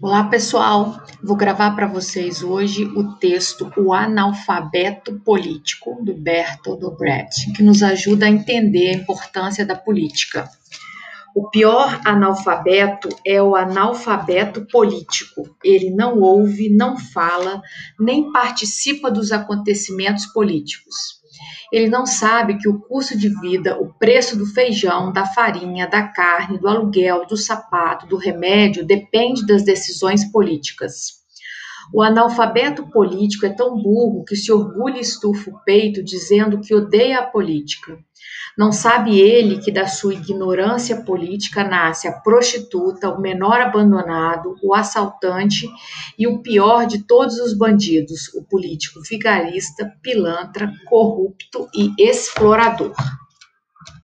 Olá pessoal, vou gravar para vocês hoje o texto O Analfabeto Político, do Bertolt Brecht, que nos ajuda a entender a importância da política. O pior analfabeto é o analfabeto político. Ele não ouve, não fala, nem participa dos acontecimentos políticos. Ele não sabe que o custo de vida, o preço do feijão, da farinha, da carne, do aluguel, do sapato, do remédio depende das decisões políticas. O analfabeto político é tão burro que se orgulha e estufa o peito dizendo que odeia a política. Não sabe ele que da sua ignorância política nasce a prostituta, o menor abandonado, o assaltante e o pior de todos os bandidos, o político vigarista, pilantra, corrupto e explorador.